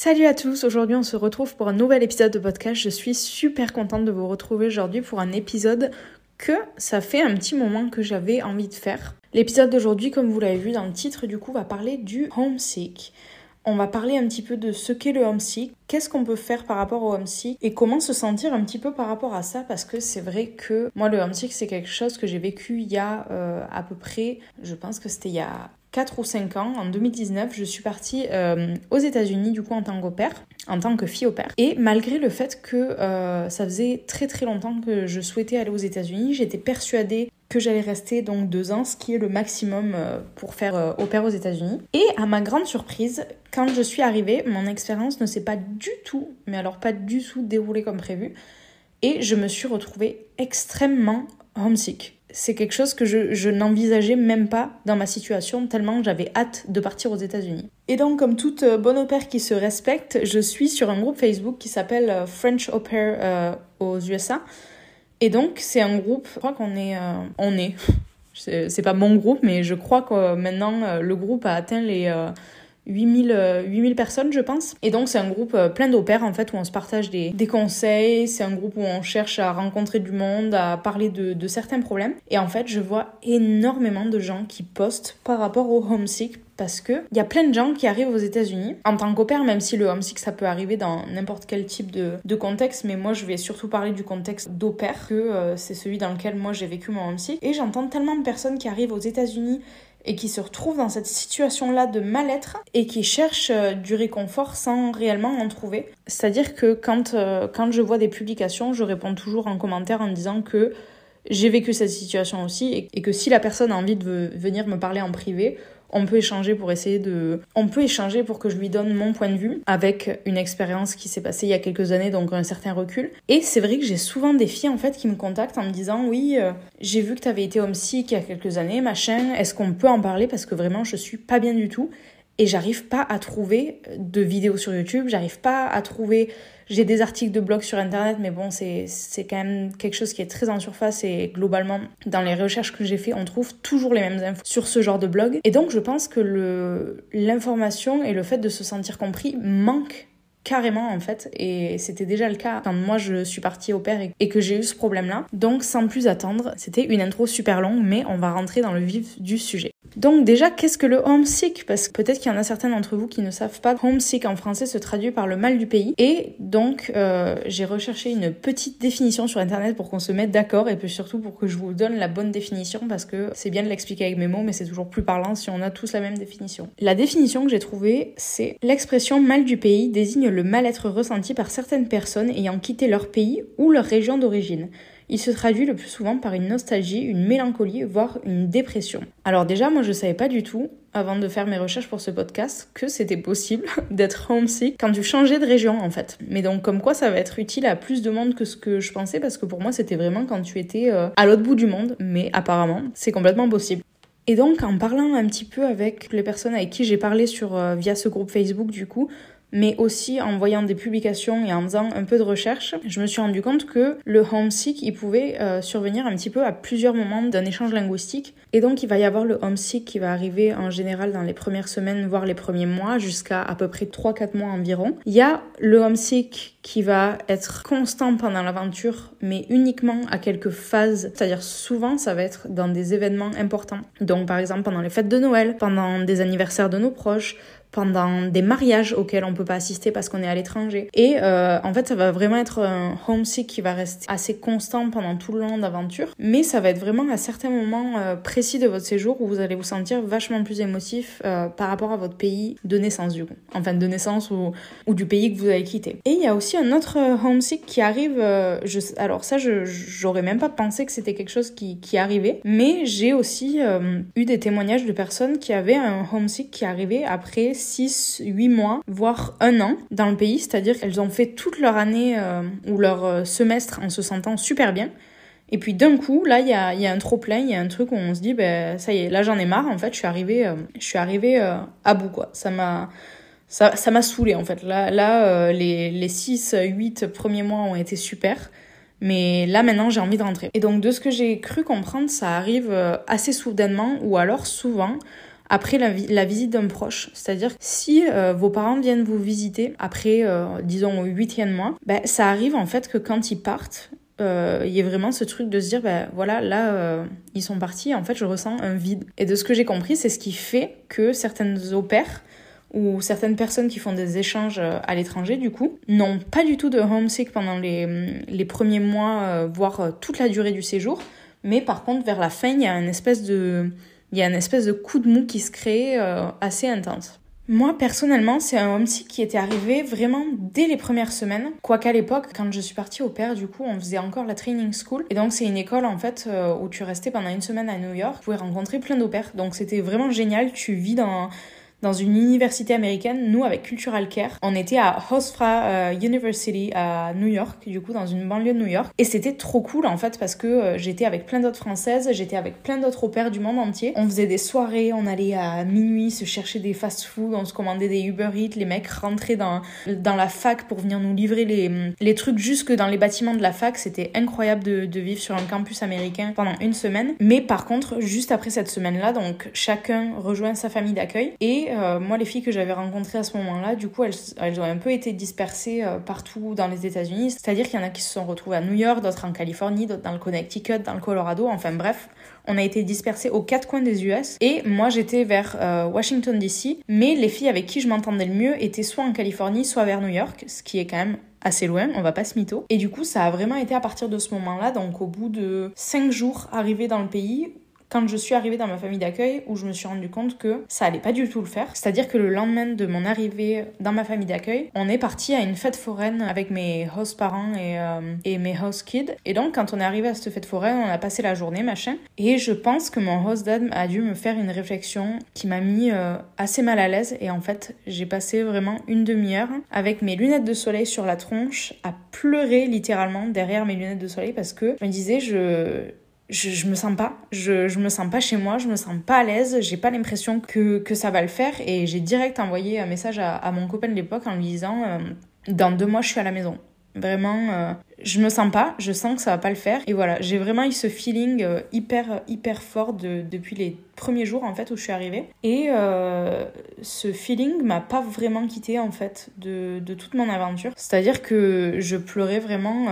Salut à tous, aujourd'hui on se retrouve pour un nouvel épisode de podcast. Je suis super contente de vous retrouver aujourd'hui pour un épisode que ça fait un petit moment que j'avais envie de faire. L'épisode d'aujourd'hui, comme vous l'avez vu dans le titre, du coup va parler du homesick. On va parler un petit peu de ce qu'est le homesick, qu'est-ce qu'on peut faire par rapport au homesick et comment se sentir un petit peu par rapport à ça parce que c'est vrai que moi le homesick c'est quelque chose que j'ai vécu il y a euh, à peu près, je pense que c'était il y a 4 ou 5 ans, en 2019, je suis partie euh, aux États-Unis du coup en tant qu'au-père, en tant que fille au-père. Et malgré le fait que euh, ça faisait très très longtemps que je souhaitais aller aux États-Unis, j'étais persuadée que j'allais rester donc deux ans, ce qui est le maximum euh, pour faire au aux États-Unis. Et à ma grande surprise, quand je suis arrivée, mon expérience ne s'est pas du tout, mais alors pas du tout déroulée comme prévu. Et je me suis retrouvée extrêmement homesick c'est quelque chose que je, n'envisageais même pas dans ma situation, tellement j'avais hâte de partir aux États-Unis. Et donc, comme toute euh, bonne au pair qui se respecte, je suis sur un groupe Facebook qui s'appelle euh, French Au Pair euh, aux USA. Et donc, c'est un groupe, je crois qu'on est. on est. c'est pas mon groupe, mais je crois que maintenant, le groupe a atteint les 8000, 8000 euh, personnes, je pense. Et donc, c'est un groupe euh, plein d'opères, en fait, où on se partage des, des conseils. C'est un groupe où on cherche à rencontrer du monde, à parler de, de certains problèmes. Et en fait, je vois énormément de gens qui postent par rapport au homesick parce que il y a plein de gens qui arrivent aux États-Unis en tant qu'opère, même si le homesick ça peut arriver dans n'importe quel type de, de, contexte, mais moi je vais surtout parler du contexte d'opère que euh, c'est celui dans lequel moi j'ai vécu mon homesick. Et j'entends tellement de personnes qui arrivent aux États-Unis et qui se retrouvent dans cette situation-là de mal-être et qui cherchent euh, du réconfort sans réellement en trouver. C'est-à-dire que quand, euh, quand je vois des publications, je réponds toujours en commentaire en disant que j'ai vécu cette situation aussi et que si la personne a envie de venir me parler en privé, on peut échanger pour essayer de... On peut échanger pour que je lui donne mon point de vue avec une expérience qui s'est passée il y a quelques années, donc un certain recul. Et c'est vrai que j'ai souvent des filles en fait qui me contactent en me disant oui, euh, j'ai vu que tu avais été homesick il y a quelques années, machin, est-ce qu'on peut en parler parce que vraiment je suis pas bien du tout? Et j'arrive pas à trouver de vidéos sur YouTube, j'arrive pas à trouver j'ai des articles de blog sur internet, mais bon, c'est quand même quelque chose qui est très en surface et globalement, dans les recherches que j'ai fait, on trouve toujours les mêmes infos sur ce genre de blog. Et donc, je pense que l'information et le fait de se sentir compris manquent carrément en fait et c'était déjà le cas quand moi je suis partie au père et que j'ai eu ce problème là donc sans plus attendre c'était une intro super longue mais on va rentrer dans le vif du sujet donc déjà, qu'est-ce que le homesick? Parce que peut-être qu'il y en a certains d'entre vous qui ne savent pas. Homesick en français se traduit par le mal du pays. Et donc, euh, j'ai recherché une petite définition sur Internet pour qu'on se mette d'accord et puis surtout pour que je vous donne la bonne définition parce que c'est bien de l'expliquer avec mes mots, mais c'est toujours plus parlant si on a tous la même définition. La définition que j'ai trouvée, c'est l'expression mal du pays désigne le mal-être ressenti par certaines personnes ayant quitté leur pays ou leur région d'origine il se traduit le plus souvent par une nostalgie, une mélancolie, voire une dépression. Alors déjà, moi je savais pas du tout, avant de faire mes recherches pour ce podcast, que c'était possible d'être homesick quand tu changeais de région en fait. Mais donc comme quoi ça va être utile à plus de monde que ce que je pensais, parce que pour moi c'était vraiment quand tu étais euh, à l'autre bout du monde, mais apparemment c'est complètement possible. Et donc en parlant un petit peu avec les personnes avec qui j'ai parlé sur euh, via ce groupe Facebook du coup, mais aussi en voyant des publications et en faisant un peu de recherche, je me suis rendu compte que le homesick, il pouvait euh, survenir un petit peu à plusieurs moments d'un échange linguistique. Et donc, il va y avoir le homesick qui va arriver en général dans les premières semaines, voire les premiers mois, jusqu'à à peu près 3-4 mois environ. Il y a le homesick qui va être constant pendant l'aventure, mais uniquement à quelques phases. C'est-à-dire souvent, ça va être dans des événements importants. Donc, par exemple, pendant les fêtes de Noël, pendant des anniversaires de nos proches, pendant des mariages auxquels on peut pas assister parce qu'on est à l'étranger. Et euh, en fait, ça va vraiment être un homesick qui va rester assez constant pendant tout le long d'aventure, mais ça va être vraiment à certains moments euh, précis de votre séjour où vous allez vous sentir vachement plus émotif euh, par rapport à votre pays de naissance du coup, enfin de naissance ou, ou du pays que vous avez quitté. Et il y a aussi un autre homesick qui arrive, je, alors ça, j'aurais même pas pensé que c'était quelque chose qui, qui arrivait, mais j'ai aussi eu des témoignages de personnes qui avaient un homesick qui arrivait après 6, 8 mois, voire un an dans le pays, c'est-à-dire qu'elles ont fait toute leur année euh, ou leur euh, semestre en se sentant super bien. Et puis d'un coup, là, il y a, y a, un trop-plein, il y a un truc où on se dit, ben ça y est, là j'en ai marre, en fait, je suis arrivée, euh, je suis arrivée à bout, quoi. Ça m'a... Ça, m'a saoulé en fait. Là, là les, les 6, 8 premiers mois ont été super. Mais là maintenant j'ai envie de rentrer. Et donc de ce que j'ai cru comprendre, ça arrive assez soudainement ou alors souvent après la, visite d'un proche. C'est-à-dire si euh, vos parents viennent vous visiter après, euh, disons, au huitième mois, ben, ça arrive en fait que quand ils partent, euh, il y a vraiment ce truc de se dire, ben voilà, là, ils sont partis, en fait, je ressens un vide. Et de ce que j'ai compris, c'est ce qui fait que certaines opères ou certaines personnes qui font des échanges à l'étranger, du coup, n'ont pas du tout de homesick pendant les premiers mois, voire toute la durée du séjour. Mais par contre, vers la fin, il y a une espèce de, il y a une espèce de coup de mou qui se crée assez intense. Moi, personnellement, c'est un homesick qui était arrivé vraiment dès les premières semaines. Quoiqu'à l'époque, quand je suis partie au père, du coup, on faisait encore la training school. Et donc, c'est une école, en fait, euh, où tu restais pendant une semaine à New York. Tu pouvais rencontrer plein d'opères. Donc, c'était vraiment génial. Tu vis dans dans une université américaine, nous avec Cultural Care. On était à Hofstra euh, University à New York, du coup dans une banlieue de New York. Et c'était trop cool en fait parce que euh, j'étais avec plein d'autres françaises, j'étais avec plein d'autres au du monde entier. On faisait des soirées, on allait à minuit se chercher des fast-food, on se commandait des Uber Eats, les mecs rentraient dans, dans la fac pour venir nous livrer les, les trucs jusque dans les bâtiments de la fac. C'était incroyable de, de vivre sur un campus américain pendant une semaine. Mais par contre, juste après cette semaine-là, donc chacun rejoint sa famille d'accueil et euh, moi, les filles que j'avais rencontrées à ce moment-là, du coup, elles, ont un peu été dispersées euh, partout dans les États-Unis. C'est-à-dire qu'il y en a qui se sont retrouvées à New York, d'autres en Californie, d'autres dans le Connecticut, dans le Colorado. Enfin bref, on a été dispersés aux quatre coins des US. Et moi, j'étais vers euh, Washington DC. Mais les filles avec qui je m'entendais le mieux étaient soit en Californie, soit vers New York, ce qui est quand même assez loin, on va pas se mytho. Et du coup, ça a vraiment été à partir de ce moment-là, donc au bout de cinq jours arrivés dans le pays, quand je suis arrivée dans ma famille d'accueil où je me suis rendu compte que ça allait pas du tout le faire. C'est-à-dire que le lendemain de mon arrivée dans ma famille d'accueil, on est parti à une fête foraine avec mes host parents et, euh, et mes host kids. Et donc quand on est arrivé à cette fête foraine, on a passé la journée, machin. Et je pense que mon host dad a dû me faire une réflexion qui m'a mis euh, assez mal à l'aise. Et en fait, j'ai passé vraiment une demi-heure avec mes lunettes de soleil sur la tronche à pleurer littéralement derrière mes lunettes de soleil parce que je me disais, je je, je me sens pas, je, je me sens pas chez moi, je me sens pas à l'aise, j'ai pas l'impression que, que ça va le faire et j'ai direct envoyé un message à, à mon copain de l'époque en lui disant euh, dans deux mois je suis à la maison. Vraiment, euh, je me sens pas, je sens que ça va pas le faire. Et voilà, j'ai vraiment eu ce feeling euh, hyper, hyper fort de, depuis les premiers jours en fait où je suis arrivée. Et euh, ce feeling m'a pas vraiment quitté en fait de, de toute mon aventure. C'est-à-dire que je pleurais vraiment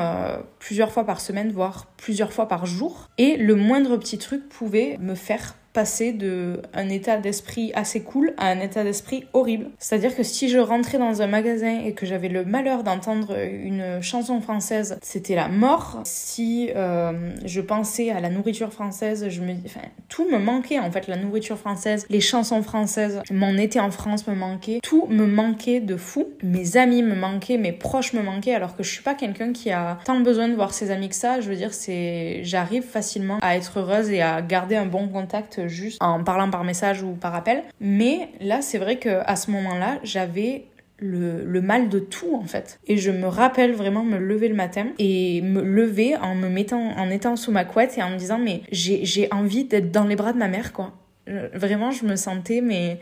plusieurs fois par semaine, voire plusieurs fois par jour. Et le moindre petit truc pouvait me faire passer de un état d'esprit assez cool à un état d'esprit horrible. C'est-à-dire que si je rentrais dans un magasin et que j'avais le malheur d'entendre une chanson française, c'était la mort. Si euh, je pensais à la nourriture française, je me, enfin, tout me manquait en fait. La nourriture française, les chansons françaises, mon été en France me manquait, tout me manquait de fou. Mes amis me manquaient, mes proches me manquaient, alors que je suis pas quelqu'un qui a tant besoin de voir ses amis que ça. Je veux dire, c'est, j'arrive facilement à être heureuse et à garder un bon contact juste en parlant par message ou par appel. Mais là, c'est vrai que à ce moment-là, j'avais le, mal de tout en fait. Et je me rappelle vraiment me lever le matin et me lever en me mettant, en étant sous ma couette et en me disant mais j'ai envie d'être dans les bras de ma mère quoi. Vraiment, je me sentais mais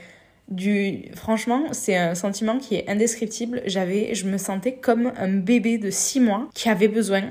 du franchement c'est un sentiment qui est indescriptible j'avais je me sentais comme un bébé de 6 mois qui avait besoin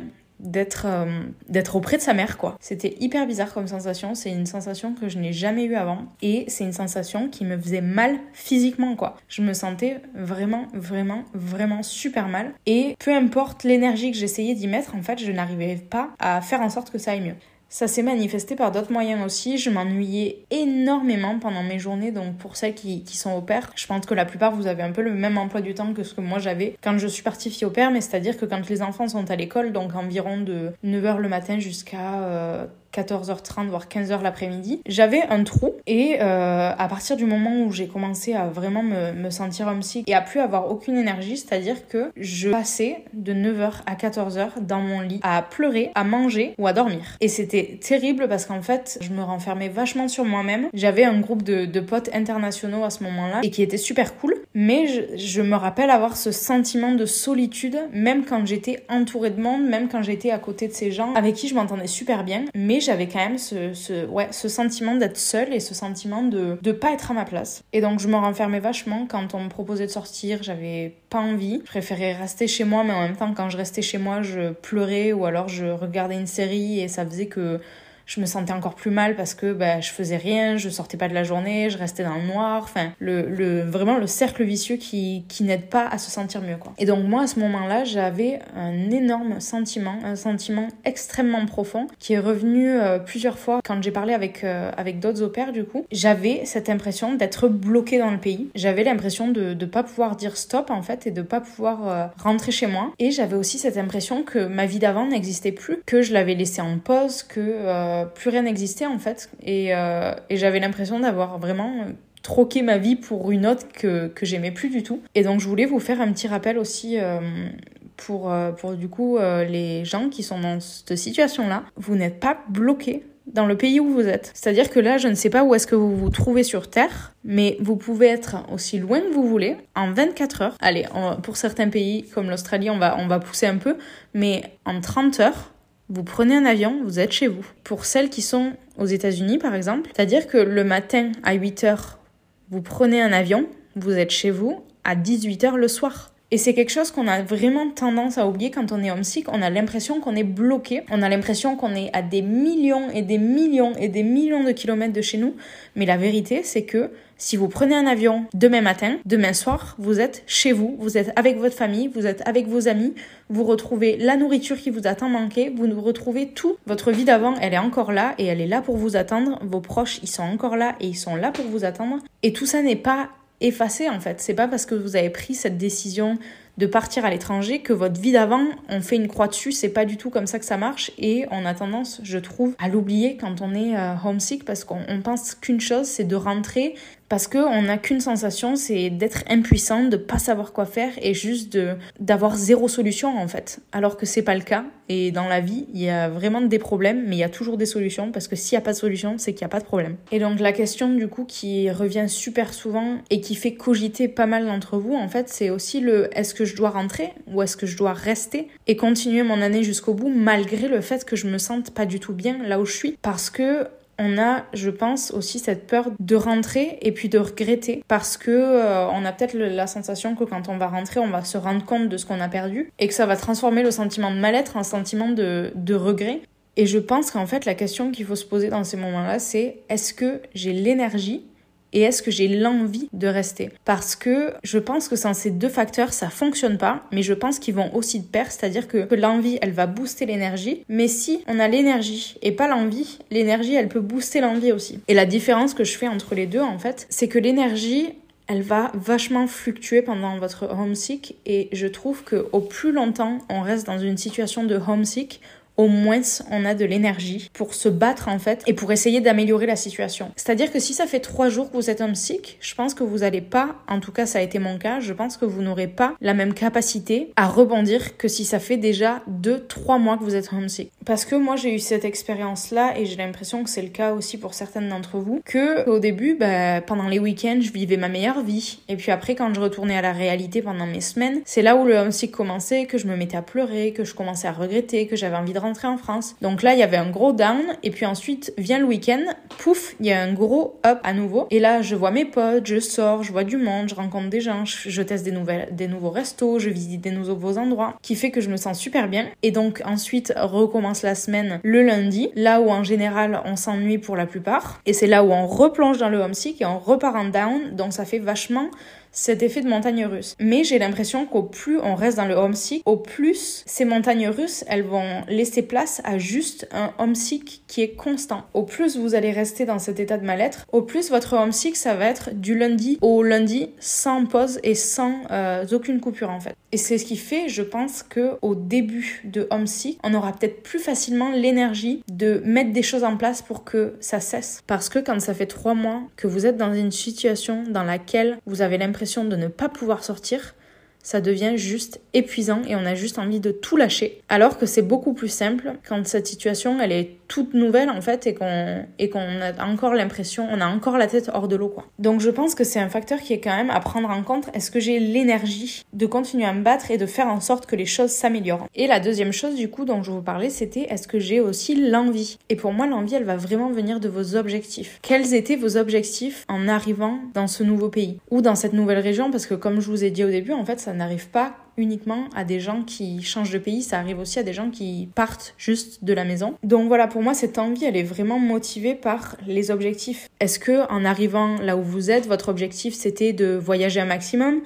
d'être euh, d'être auprès de sa mère quoi. C'était hyper bizarre comme sensation, c'est une sensation que je n'ai jamais eue avant et c'est une sensation qui me faisait mal physiquement quoi. Je me sentais vraiment vraiment vraiment super mal et peu importe l'énergie que j'essayais d'y mettre en fait, je n'arrivais pas à faire en sorte que ça aille mieux. Ça s'est manifesté par d'autres moyens aussi. Je m'ennuyais énormément pendant mes journées. Donc pour celles qui, sont au père, je pense que la plupart vous avez un peu le même emploi du temps que ce que moi j'avais quand je suis partie fille au père. Mais c'est-à-dire que quand les enfants sont à l'école, donc environ de 9h le matin jusqu'à euh, 14h30 voire 15h l'après-midi, j'avais un trou et euh, à partir du moment où j'ai commencé à vraiment me, me sentir homesick et à plus avoir aucune énergie, c'est-à-dire que je passais de 9h à 14h dans mon lit à pleurer, à manger ou à dormir. Et c'était terrible parce qu'en fait, je me renfermais vachement sur moi-même. J'avais un groupe de, de, potes internationaux à ce moment-là et qui était super cool, mais je, je me rappelle avoir ce sentiment de solitude même quand j'étais entourée de monde, même quand j'étais à côté de ces gens avec qui je m'entendais super bien, mais j'avais quand même ce, sentiment d'être seule et ce sentiment de ne pas être à ma place. Et donc je me renfermais vachement quand on me proposait de sortir, j'avais pas envie. Je préférais rester chez moi, mais en même temps quand je restais chez moi, je pleurais ou alors je regardais une série et ça faisait que je me sentais encore plus mal parce que bah, je faisais rien, je sortais pas de la journée, je restais dans le noir. Enfin, le, le vraiment le cercle vicieux qui, qui n'aide pas à se sentir mieux. Quoi. Et donc moi, à ce moment-là, j'avais un énorme sentiment, un sentiment extrêmement profond qui est revenu euh, plusieurs fois quand j'ai parlé avec, euh, avec d'autres opères du coup. J'avais cette impression d'être bloquée dans le pays. J'avais l'impression de ne pas pouvoir dire stop en fait et de pas pouvoir euh, rentrer chez moi. Et j'avais aussi cette impression que ma vie d'avant n'existait plus, que je l'avais laissée en pause, que plus rien n'existait en fait. Et, et j'avais l'impression d'avoir vraiment troqué ma vie pour une autre que, que j'aimais plus du tout. Et donc je voulais vous faire un petit rappel aussi pour, euh, pour du coup euh, les gens qui sont dans cette situation-là. Vous n'êtes pas bloqué dans le pays où vous êtes. C'est-à-dire que là, je ne sais pas où est-ce que vous vous trouvez sur Terre, mais vous pouvez être aussi loin que vous voulez en 24 heures. Allez, pour certains pays comme l'Australie, on va, on va pousser un peu, mais en 30 heures, vous prenez un avion, vous êtes chez vous. Pour celles qui sont aux États-Unis, par exemple, c'est-à-dire que le matin à 8 heures, vous prenez un avion, vous êtes chez vous à 18 heures le soir. Et c'est quelque chose qu'on a vraiment tendance à oublier quand on est homesick. On a l'impression qu'on est bloqué. On a l'impression qu'on est à des millions et des millions et des millions de kilomètres de chez nous. Mais la vérité, c'est que si vous prenez un avion demain matin, demain soir, vous êtes chez vous, vous êtes avec votre famille, vous êtes avec vos amis, vous retrouvez la nourriture qui vous a tant manqué, vous retrouvez tout. Votre vie d'avant, elle est encore là et elle est là pour vous attendre. Vos proches, ils sont encore là et ils sont là pour vous attendre. Et tout ça n'est pas effacé en fait. C'est pas parce que vous avez pris cette décision de partir à l'étranger que votre vie d'avant, on fait une croix dessus, c'est pas du tout comme ça que ça marche et on a tendance, je trouve, à l'oublier quand on est euh, homesick parce qu'on pense qu'une chose, c'est de rentrer parce qu'on n'a qu'une sensation, c'est d'être impuissant, de pas savoir quoi faire et juste de d'avoir zéro solution en fait. Alors que c'est pas le cas. Et dans la vie, il y a vraiment des problèmes, mais il y a toujours des solutions parce que s'il n'y a pas de solution, c'est qu'il n'y a pas de problème. Et donc la question du coup qui revient super souvent et qui fait cogiter pas mal d'entre vous, en fait, c'est aussi le est-ce que je dois rentrer ou est-ce que je dois rester? et continuer mon année jusqu'au bout malgré le fait que je me sente pas du tout bien là où je suis parce que on a, je pense, aussi cette peur de rentrer et puis de regretter parce que euh, on a peut-être la sensation que quand on va rentrer, on va se rendre compte de ce qu'on a perdu et que ça va transformer le sentiment de mal-être en sentiment de, de regret. Et je pense qu'en fait, la question qu'il faut se poser dans ces moments-là, c'est est-ce que j'ai l'énergie et est-ce que j'ai l'envie de rester? Parce que je pense que sans ces deux facteurs, ça fonctionne pas, mais je pense qu'ils vont aussi de pair, c'est-à-dire que, que l'envie, elle va booster l'énergie, mais si on a l'énergie et pas l'envie, l'énergie, elle peut booster l'envie aussi. Et la différence que je fais entre les deux, en fait, c'est que l'énergie, elle va vachement fluctuer pendant votre homesick et je trouve que au plus longtemps on reste dans une situation de homesick, au moins on a de l'énergie pour se battre en fait et pour essayer d'améliorer la situation. C'est-à-dire que si ça fait trois jours que vous êtes homesick, je pense que vous n'allez pas, en tout cas ça a été mon cas, je pense que vous n'aurez pas la même capacité à rebondir que si ça fait déjà deux, trois mois que vous êtes homesick. Parce que moi j'ai eu cette expérience-là et j'ai l'impression que c'est le cas aussi pour certaines d'entre vous, que au début, bah, pendant les week-ends, je vivais ma meilleure vie. Et puis après, quand je retournais à la réalité pendant mes semaines, c'est là où le homesick commençait, que je me mettais à pleurer, que je commençais à regretter, que j'avais envie de rentrer en France. Donc là, il y avait un gros down, et puis ensuite vient le week-end, pouf, il y a un gros up à nouveau. Et là, je vois mes potes, je sors, je vois du monde, je rencontre des gens, je, teste des, nouvelles, des nouveaux restos, je visite des nouveaux endroits, qui fait que je me sens super bien. Et donc ensuite, recommence la semaine le lundi, là où en général on s'ennuie pour la plupart. Et c'est là où on replonge dans le homesick et on repart en down, donc ça fait vachement cet effet de montagne russe. Mais j'ai l'impression qu'au plus on reste dans le homesick, au plus ces montagnes russes, elles vont laisser place à juste un homesick qui est constant. Au plus vous allez rester dans cet état de mal-être, au plus votre homesick, ça va être du lundi au lundi sans pause et sans euh, aucune coupure en fait. Et c'est ce qui fait, je pense, que au début de homesick, on aura peut-être plus facilement l'énergie de mettre des choses en place pour que ça cesse. Parce que quand ça fait trois mois que vous êtes dans une situation dans laquelle vous avez de ne pas pouvoir sortir, ça devient juste épuisant et on a juste envie de tout lâcher. Alors que c'est beaucoup plus simple quand cette situation elle est toute nouvelle en fait et qu'on et qu'on a encore l'impression, on a encore la tête hors de l'eau quoi. Donc je pense que c'est un facteur qui est quand même à prendre en compte. Est-ce que j'ai l'énergie de continuer à me battre et de faire en sorte que les choses s'améliorent? Et la deuxième chose du coup dont je vous parlais, c'était est-ce que j'ai aussi l'envie? Et pour moi l'envie elle va vraiment venir de vos objectifs. Quels étaient vos objectifs en arrivant dans ce nouveau pays ou dans cette nouvelle région? Parce que comme je vous ai dit au début, en fait ça ça n'arrive pas uniquement à des gens qui changent de pays, ça arrive aussi à des gens qui partent juste de la maison. Donc voilà, pour moi, cette envie, elle est vraiment motivée par les objectifs. Est-ce que en arrivant là où vous êtes, votre objectif c'était de voyager un maximum?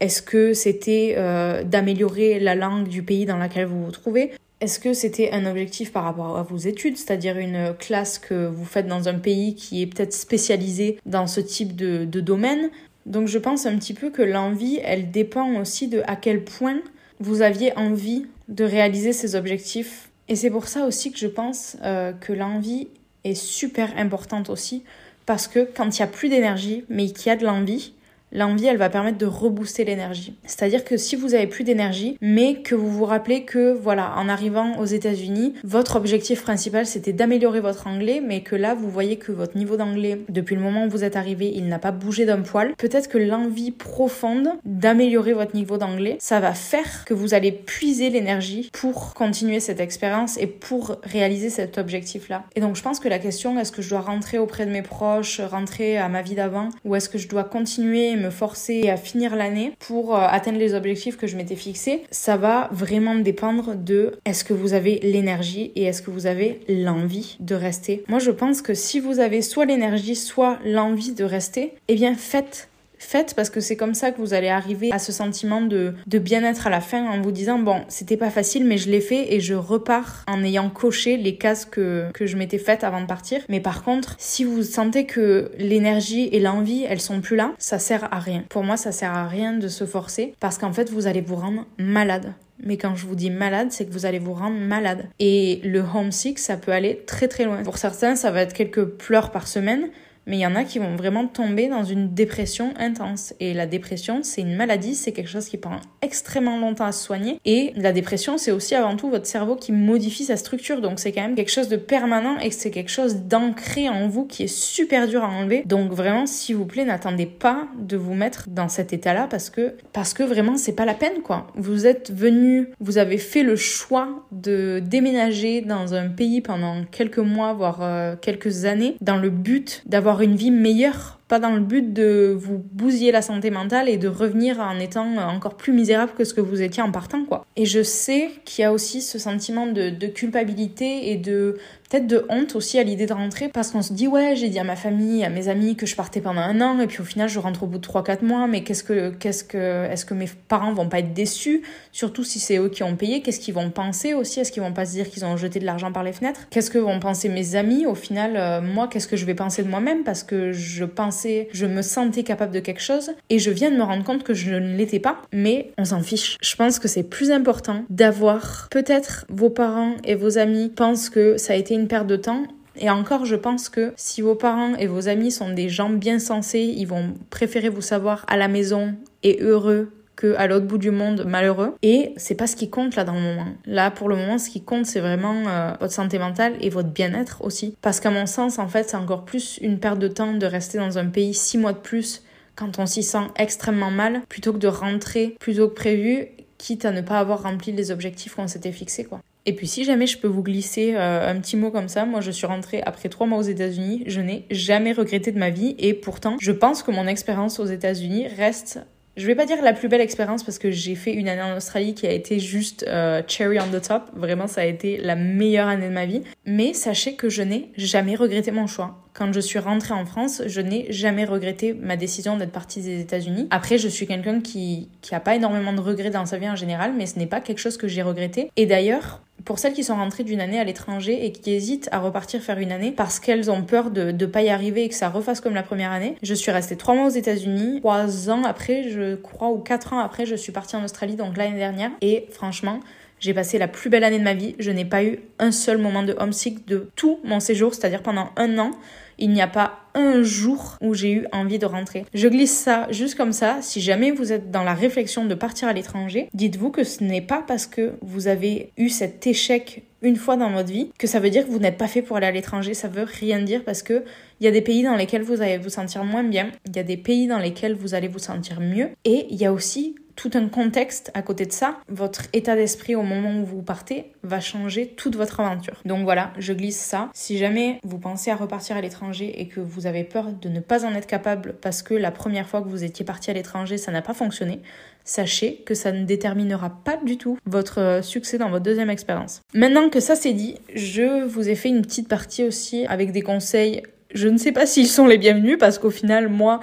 Est-ce que c'était euh, d'améliorer la langue du pays dans lequel vous vous trouvez? Est-ce que c'était un objectif par rapport à vos études, c'est-à-dire une classe que vous faites dans un pays qui est peut-être spécialisé dans ce type de domaine? Donc je pense un petit peu que l'envie, elle dépend aussi de à quel point vous aviez envie de réaliser ces objectifs. Et c'est pour ça aussi que je pense euh, que l'envie est super importante aussi, parce que quand il n'y a plus d'énergie, mais qu'il y a de l'envie, L'envie, elle va permettre de rebooster l'énergie. C'est-à-dire que si vous avez plus d'énergie, mais que vous vous rappelez que, voilà, en arrivant aux États-Unis, votre objectif principal c'était d'améliorer votre anglais, mais que là, vous voyez que votre niveau d'anglais, depuis le moment où vous êtes arrivé, il n'a pas bougé d'un poil. Peut-être que l'envie profonde d'améliorer votre niveau d'anglais, ça va faire que vous allez puiser l'énergie pour continuer cette expérience et pour réaliser cet objectif-là. Et donc, je pense que la question, est-ce que je dois rentrer auprès de mes proches, rentrer à ma vie d'avant, ou est-ce que je dois continuer me forcer à finir l'année pour euh, atteindre les objectifs que je m'étais fixés, ça va vraiment dépendre de est-ce que vous avez l'énergie et est-ce que vous avez l'envie de rester. Moi, je pense que si vous avez soit l'énergie, soit l'envie de rester, eh bien faites faites parce que c'est comme ça que vous allez arriver à ce sentiment de, de bien-être à la fin en vous disant bon c'était pas facile mais je l'ai fait et je repars en ayant coché les cases que, que je m'étais faites avant de partir mais par contre si vous sentez que l'énergie et l'envie elles sont plus là ça sert à rien pour moi ça sert à rien de se forcer parce qu'en fait vous allez vous rendre malade mais quand je vous dis malade, c'est que vous allez vous rendre malade. Et le homesick, ça peut aller très très loin. Pour certains, ça va être quelques pleurs par semaine, mais il y en a qui vont vraiment tomber dans une dépression intense. Et la dépression, c'est une maladie, c'est quelque chose qui prend extrêmement longtemps à se soigner. Et la dépression, c'est aussi avant tout votre cerveau qui modifie sa structure. Donc c'est quand même quelque chose de permanent et c'est quelque chose d'ancré en vous qui est super dur à enlever. Donc vraiment, s'il vous plaît, n'attendez pas de vous mettre dans cet état-là parce que, parce que vraiment, c'est pas la peine, quoi. Vous êtes venu, vous avez fait le choix de déménager dans un pays pendant quelques mois, voire euh, quelques années, dans le but d'avoir une vie meilleure pas dans le but de vous bousiller la santé mentale et de revenir en étant encore plus misérable que ce que vous étiez en partant, quoi. Et je sais qu'il y a aussi ce sentiment de, culpabilité et de peut-être de honte aussi à l'idée de rentrer parce qu'on se dit ouais j'ai dit à ma famille à mes amis que je partais pendant un an et puis au final je rentre au bout de 3-4 mois mais qu'est-ce que qu'est-ce que est-ce que mes parents vont pas être déçus? Surtout si c'est eux qui ont payé qu'est-ce qu'ils vont penser aussi? Est-ce qu'ils vont pas se dire qu'ils ont jeté de l'argent par les fenêtres? Qu'est-ce que vont penser mes amis? Au final euh, moi qu'est-ce que je vais penser de moi-même? Parce que je pense je me sentais capable de quelque chose et je viens de me rendre compte que je ne l'étais pas, mais on s'en fiche. Je pense que c'est plus important d'avoir peut-être vos parents et vos amis pensent que ça a été une perte de temps et encore, je pense que si vos parents et vos amis sont des gens bien sensés, ils vont préférer vous savoir à la maison et heureux que à l'autre bout du monde malheureux. Et c'est pas ce qui compte là dans le moment. Là, pour le moment, ce qui compte, c'est vraiment euh, votre santé mentale et votre bien-être aussi. Parce qu'à mon sens, en fait, c'est encore plus une perte de temps de rester dans un pays six mois de plus quand on s'y sent extrêmement mal, plutôt que de rentrer plus tôt que prévu, quitte à ne pas avoir rempli les objectifs qu'on s'était fixés, quoi. Et puis si jamais je peux vous glisser euh, un petit mot comme ça, moi je suis rentrée après trois mois aux États-Unis, je n'ai jamais regretté de ma vie et pourtant je pense que mon expérience aux États-Unis reste je vais pas dire la plus belle expérience parce que j'ai fait une année en Australie qui a été juste euh, cherry on the top. Vraiment, ça a été la meilleure année de ma vie. Mais sachez que je n'ai jamais regretté mon choix. Quand je suis rentrée en France, je n'ai jamais regretté ma décision d'être partie des États-Unis. Après, je suis quelqu'un qui qui a pas énormément de regrets dans sa vie en général, mais ce n'est pas quelque chose que j'ai regretté. Et d'ailleurs, pour celles qui sont rentrées d'une année à l'étranger et qui hésitent à repartir faire une année parce qu'elles ont peur de ne pas y arriver et que ça refasse comme la première année, je suis restée trois mois aux États-Unis. Trois ans après, je crois, ou quatre ans après, je suis partie en Australie, donc l'année dernière. Et franchement, j'ai passé la plus belle année de ma vie. Je n'ai pas eu un seul moment de homesick de tout mon séjour, c'est-à-dire pendant un an il n'y a pas un jour où j'ai eu envie de rentrer. Je glisse ça juste comme ça. Si jamais vous êtes dans la réflexion de partir à l'étranger, dites-vous que ce n'est pas parce que vous avez eu cet échec une fois dans votre vie que ça veut dire que vous n'êtes pas fait pour aller à l'étranger. Ça veut rien dire parce que il y a des pays dans lesquels vous allez vous sentir moins bien. Il y a des pays dans lesquels vous allez vous sentir mieux. Et il y a aussi tout un contexte à côté de ça, votre état d'esprit au moment où vous partez va changer toute votre aventure. Donc voilà, je glisse ça. Si jamais vous pensez à repartir à l'étranger et que vous avez peur de ne pas en être capable parce que la première fois que vous étiez parti à l'étranger, ça n'a pas fonctionné, sachez que ça ne déterminera pas du tout votre succès dans votre deuxième expérience. Maintenant que ça c'est dit, je vous ai fait une petite partie aussi avec des conseils. Je ne sais pas s'ils sont les bienvenus parce qu'au final, moi,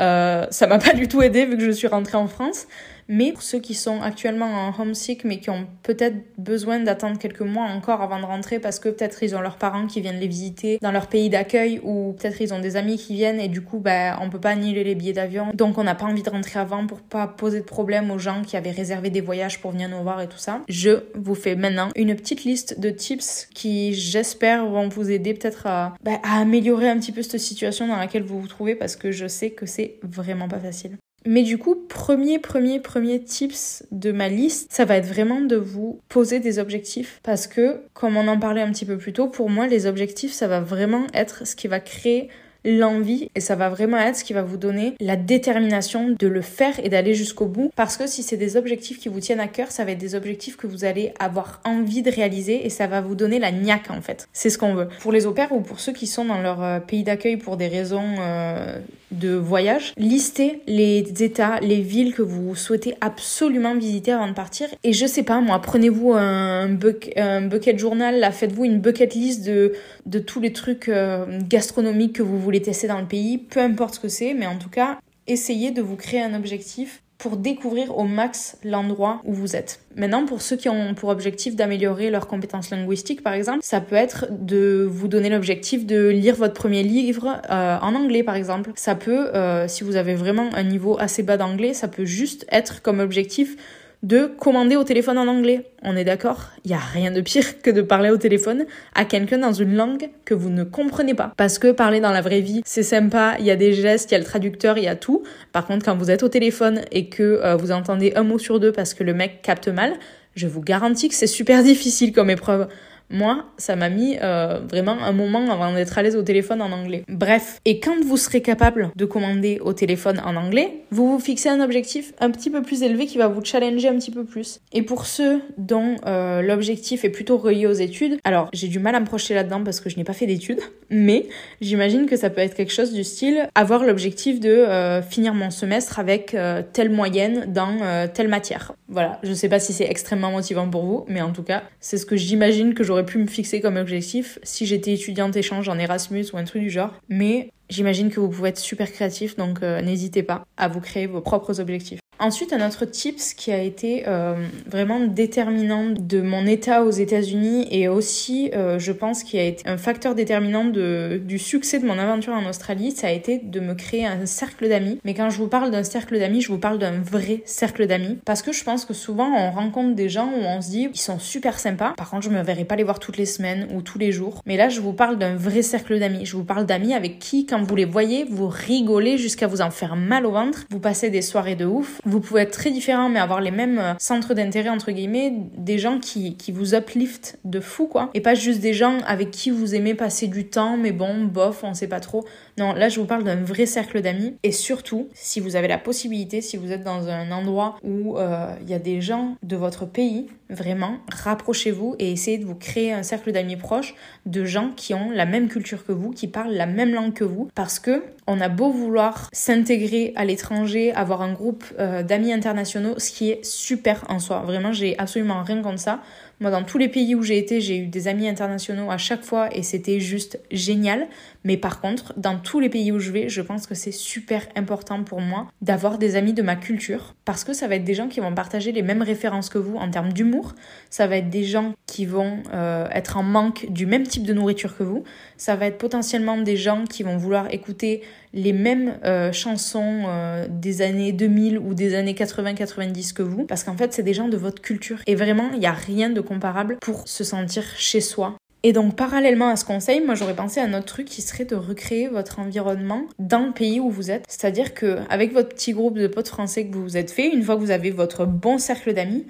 euh, ça m'a pas du tout aidé vu que je suis rentrée en France. Mais pour ceux qui sont actuellement en homesick mais qui ont peut-être besoin d'attendre quelques mois encore avant de rentrer parce que peut-être ils ont leurs parents qui viennent les visiter dans leur pays d'accueil ou peut-être ils ont des amis qui viennent et du coup bah, on peut pas annuler les billets d'avion donc on n'a pas envie de rentrer avant pour pas poser de problème aux gens qui avaient réservé des voyages pour venir nous voir et tout ça. Je vous fais maintenant une petite liste de tips qui j'espère vont vous aider peut-être à, bah, à améliorer un petit peu cette situation dans laquelle vous vous trouvez parce que je sais que c'est vraiment pas facile. Mais du coup, premier, premier, premier tips de ma liste, ça va être vraiment de vous poser des objectifs. Parce que, comme on en parlait un petit peu plus tôt, pour moi, les objectifs, ça va vraiment être ce qui va créer l'envie et ça va vraiment être ce qui va vous donner la détermination de le faire et d'aller jusqu'au bout parce que si c'est des objectifs qui vous tiennent à cœur, ça va être des objectifs que vous allez avoir envie de réaliser et ça va vous donner la niaque en fait. C'est ce qu'on veut. Pour les opères ou pour ceux qui sont dans leur euh, pays d'accueil pour des raisons euh, de voyage, listez les états, les villes que vous souhaitez absolument visiter avant de partir. Et je sais pas, moi, prenez-vous un, bucket journal, là, faites-vous une bucket list de, de tous les trucs euh, gastronomiques que vous voulez tester dans le pays, peu importe ce que c'est, mais en tout cas, essayez de vous créer un objectif pour découvrir au max l'endroit où vous êtes. Maintenant, pour ceux qui ont pour objectif d'améliorer leurs compétences linguistiques, par exemple, ça peut être de vous donner l'objectif de lire votre premier livre euh, en anglais, par exemple. Ça peut, euh, si vous avez vraiment un niveau assez bas d'anglais, ça peut juste être comme objectif de commander au téléphone en anglais. On est d'accord? Il n'y a rien de pire que de parler au téléphone à quelqu'un dans une langue que vous ne comprenez pas. Parce que parler dans la vraie vie, c'est sympa, il y a des gestes, il y a le traducteur, il y a tout. Par contre, quand vous êtes au téléphone et que euh, vous entendez un mot sur deux parce que le mec capte mal, je vous garantis que c'est super difficile comme épreuve. Moi, ça m'a mis euh, vraiment un moment avant d'être à l'aise au téléphone en anglais. Bref, et quand vous serez capable de commander au téléphone en anglais, vous vous fixez un objectif un petit peu plus élevé qui va vous challenger un petit peu plus. Et pour ceux dont euh, l'objectif est plutôt relié aux études, alors j'ai du mal à me projeter là-dedans parce que je n'ai pas fait d'études, mais j'imagine que ça peut être quelque chose du style avoir l'objectif de euh, finir mon semestre avec telle moyenne dans telle matière. Voilà, je sais pas si c'est extrêmement motivant pour vous, mais en tout cas, c'est ce que j'imagine que j'aurais j'aurais pu me fixer comme objectif si j'étais étudiante échange en Erasmus ou un truc du genre. Mais j'imagine que vous pouvez être super créatif, donc euh, n'hésitez pas à vous créer vos propres objectifs. Ensuite, un autre tips qui a été euh, vraiment déterminant de mon état aux États-Unis et aussi, euh, je pense, qui a été un facteur déterminant de, du succès de mon aventure en Australie, ça a été de me créer un cercle d'amis. Mais quand je vous parle d'un cercle d'amis, je vous parle d'un vrai cercle d'amis parce que je pense que souvent on rencontre des gens où on se dit ils sont super sympas. Par contre, je me verrai pas les voir toutes les semaines ou tous les jours. Mais là, je vous parle d'un vrai cercle d'amis. Je vous parle d'amis avec qui, quand vous les voyez, vous rigolez jusqu'à vous en faire mal au ventre. Vous passez des soirées de ouf vous pouvez être très différents mais avoir les mêmes euh, centres d'intérêt entre guillemets, des gens qui, qui vous upliftent de fou quoi, et pas juste des gens avec qui vous aimez passer du temps mais bon, bof, on sait pas trop. Non, là je vous parle d'un vrai cercle d'amis et surtout, si vous avez la possibilité, si vous êtes dans un endroit où euh, il y a des gens de votre pays, vraiment, rapprochez-vous et essayez de vous créer un cercle d'amis proches de gens qui ont la même culture que vous, qui parlent la même langue que vous, parce que on a beau vouloir s'intégrer à l'étranger, avoir un groupe euh, d'amis internationaux, ce qui est super en soi. Vraiment, j'ai absolument rien contre ça. Moi, dans tous les pays où j'ai été, j'ai eu des amis internationaux à chaque fois et c'était juste génial. Mais par contre, dans tous les pays où je vais, je pense que c'est super important pour moi d'avoir des amis de ma culture parce que ça va être des gens qui vont partager les mêmes références que vous en termes d'humour. Ça va être des gens qui vont euh, être en manque du même type de nourriture que vous. Ça va être potentiellement des gens qui vont vouloir écouter les mêmes euh, chansons euh, des années 2000 ou des années 80-90 que vous, parce qu'en fait, c'est des gens de votre culture. Et vraiment, il n'y a rien de comparable pour se sentir chez soi. Et donc, parallèlement à ce conseil, moi j'aurais pensé à un autre truc qui serait de recréer votre environnement dans le pays où vous êtes. C'est-à-dire que avec votre petit groupe de potes français que vous vous êtes fait, une fois que vous avez votre bon cercle d'amis,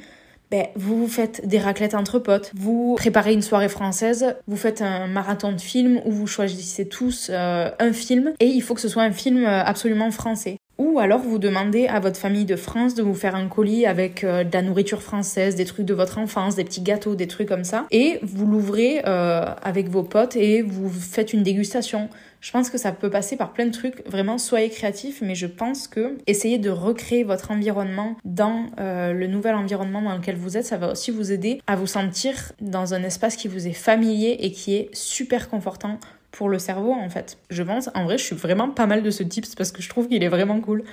ben, vous faites des raclettes entre potes, vous préparez une soirée française, vous faites un marathon de films où vous choisissez tous euh, un film et il faut que ce soit un film euh, absolument français. Ou alors vous demandez à votre famille de France de vous faire un colis avec euh, de la nourriture française, des trucs de votre enfance, des petits gâteaux, des trucs comme ça. Et vous l'ouvrez avec vos potes et vous faites une dégustation. Je pense que ça peut passer par plein de trucs. Vraiment, soyez créatifs, mais je pense que essayez de recréer votre environnement dans euh, le nouvel environnement dans lequel vous êtes. Ça va aussi vous aider à vous sentir dans un espace qui vous est familier et qui est super confortant pour le cerveau en fait. Je pense, en vrai, je suis vraiment pas mal de ce tips parce que je trouve qu'il est vraiment cool.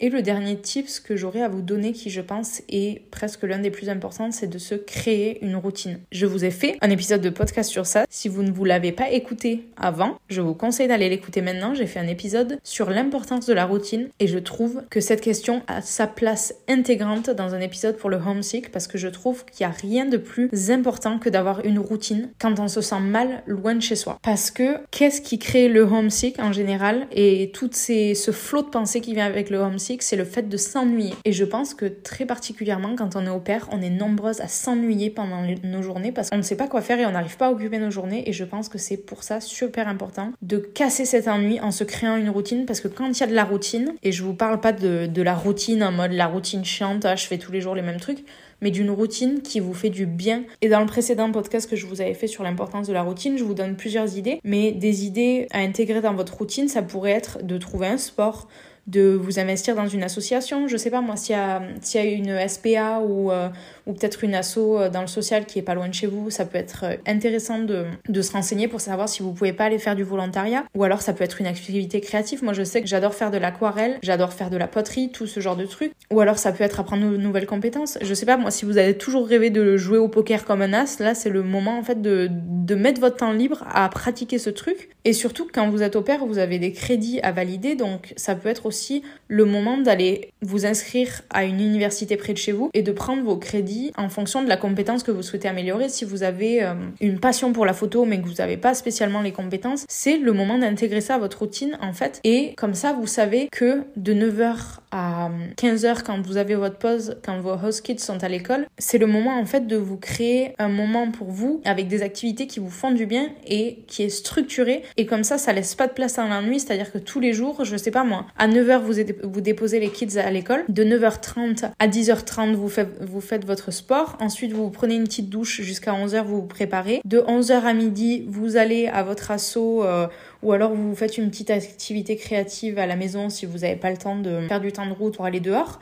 Et le dernier tips que j'aurais à vous donner, qui je pense est presque l'un des plus importants, c'est de se créer une routine. Je vous ai fait un épisode de podcast sur ça. Si vous ne vous l'avez pas écouté avant, je vous conseille d'aller l'écouter maintenant. J'ai fait un épisode sur l'importance de la routine et je trouve que cette question a sa place intégrante dans un épisode pour le homesick parce que je trouve qu'il n'y a rien de plus important que d'avoir une routine quand on se sent mal loin de chez soi. Parce que qu'est-ce qui crée le homesick en général et tout ce flot de pensée qui vient avec le homesick? C'est le fait de s'ennuyer. Et je pense que très particulièrement quand on est au père, on est nombreuses à s'ennuyer pendant nos journées parce qu'on ne sait pas quoi faire et on n'arrive pas à occuper nos journées. Et je pense que c'est pour ça super important de casser cet ennui en se créant une routine parce que quand il y a de la routine, et je vous parle pas de, de la routine en mode la routine chiante, ah, je fais tous les jours les mêmes trucs, mais d'une routine qui vous fait du bien. Et dans le précédent podcast que je vous avais fait sur l'importance de la routine, je vous donne plusieurs idées, mais des idées à intégrer dans votre routine, ça pourrait être de trouver un sport, de vous investir dans une association. Je sais pas moi, s'il y a, s'il y a une SPA ou, euh, ou peut-être une asso euh, dans le social qui est pas loin de chez vous, ça peut être euh, intéressant de, de se renseigner pour savoir si vous pouvez pas aller faire du volontariat. Ou alors ça peut être une activité créative. Moi je sais que j'adore faire de l'aquarelle, j'adore faire de la poterie, tout ce genre de trucs. Ou alors ça peut être apprendre de nouvelles compétences. Je sais pas moi, si vous avez toujours rêvé de jouer au poker comme un as, là c'est le moment en fait de, de mettre votre temps libre à pratiquer ce truc. Et surtout quand vous êtes au pair, vous avez des crédits à valider, donc ça peut être aussi le moment d'aller vous inscrire à une université près de chez vous et de prendre vos crédits en fonction de la compétence que vous souhaitez améliorer. Si vous avez euh, une passion pour la photo mais que vous n'avez pas spécialement les compétences, c'est le moment d'intégrer ça à votre routine en fait. Et comme ça, vous savez que de 9h à 15h quand vous avez votre pause, quand vos host kids sont à l'école, c'est le moment en fait de vous créer un moment pour vous avec des activités qui vous font du bien et qui est structuré. Et comme ça, ça laisse pas de place à l'ennui, c'est-à-dire que tous les jours, je sais pas moi, à 9h vous, vous déposez les kids à l'école. De 9h30 à 10h30, vous, vous faites votre sport. Ensuite, vous prenez une petite douche jusqu'à 11h, vous vous préparez. De 11h à midi, vous allez à votre assaut euh, ou alors vous faites une petite activité créative à la maison si vous n'avez pas le temps de faire du temps de route pour aller dehors.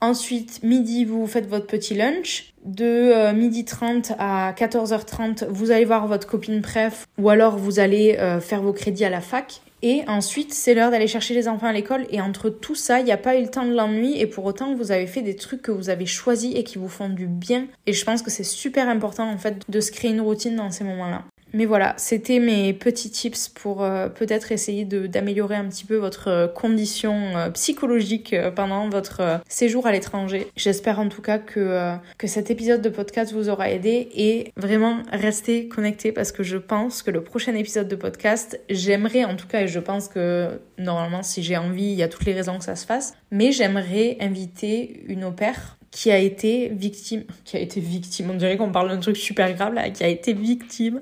Ensuite, midi, vous faites votre petit lunch. De euh, midi 30 à 14h30, vous allez voir votre copine préf ou alors vous allez euh, faire vos crédits à la fac. Et ensuite, c'est l'heure d'aller chercher les enfants à l'école. Et entre tout ça, il n'y a pas eu le temps de l'ennui. Et pour autant, vous avez fait des trucs que vous avez choisis et qui vous font du bien. Et je pense que c'est super important, en fait, de se créer une routine dans ces moments-là. Mais voilà, c'était mes petits tips pour euh, peut-être essayer d'améliorer un petit peu votre euh, condition euh, psychologique pendant votre séjour à l'étranger. J'espère en tout cas que, que cet épisode de podcast vous aura aidé et vraiment restez connectés parce que je pense que le prochain épisode de podcast, j'aimerais en tout cas, et je pense que normalement si j'ai envie, il y a toutes les raisons que ça se fasse, mais j'aimerais inviter une opère qui a été victime, qui a été victime, on dirait qu'on parle d'un truc super grave là, qui a été victime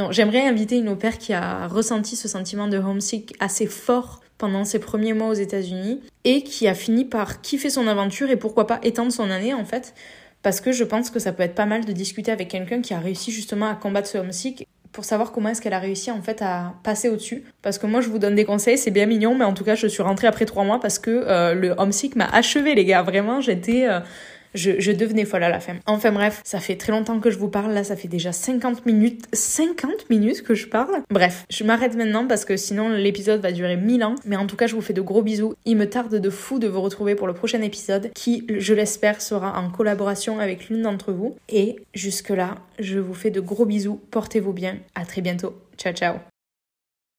non, j'aimerais inviter une opère qui a ressenti ce sentiment de homesick assez fort pendant ses premiers mois aux États-Unis et qui a fini par kiffer son aventure et pourquoi pas étendre son année en fait. Parce que je pense que ça peut être pas mal de discuter avec quelqu'un qui a réussi justement à combattre ce homesick pour savoir comment est-ce qu'elle a réussi en fait à passer au-dessus. Parce que moi je vous donne des conseils, c'est bien mignon, mais en tout cas je suis rentrée après trois mois parce que euh, le homesick m'a achevé les gars. Vraiment j'étais... Euh, je, devenais folle à la fin. Enfin bref, ça fait très longtemps que je vous parle. Là, ça fait déjà 50 minutes. 50 minutes que je parle Bref, je m'arrête maintenant parce que sinon l'épisode va durer 1000 ans. Mais en tout cas, je vous fais de gros bisous. Il me tarde de fou de vous retrouver pour le prochain épisode qui, je l'espère, sera en collaboration avec l'une d'entre vous. Et jusque-là, je vous fais de gros bisous. Portez-vous bien. À très bientôt. Ciao, ciao.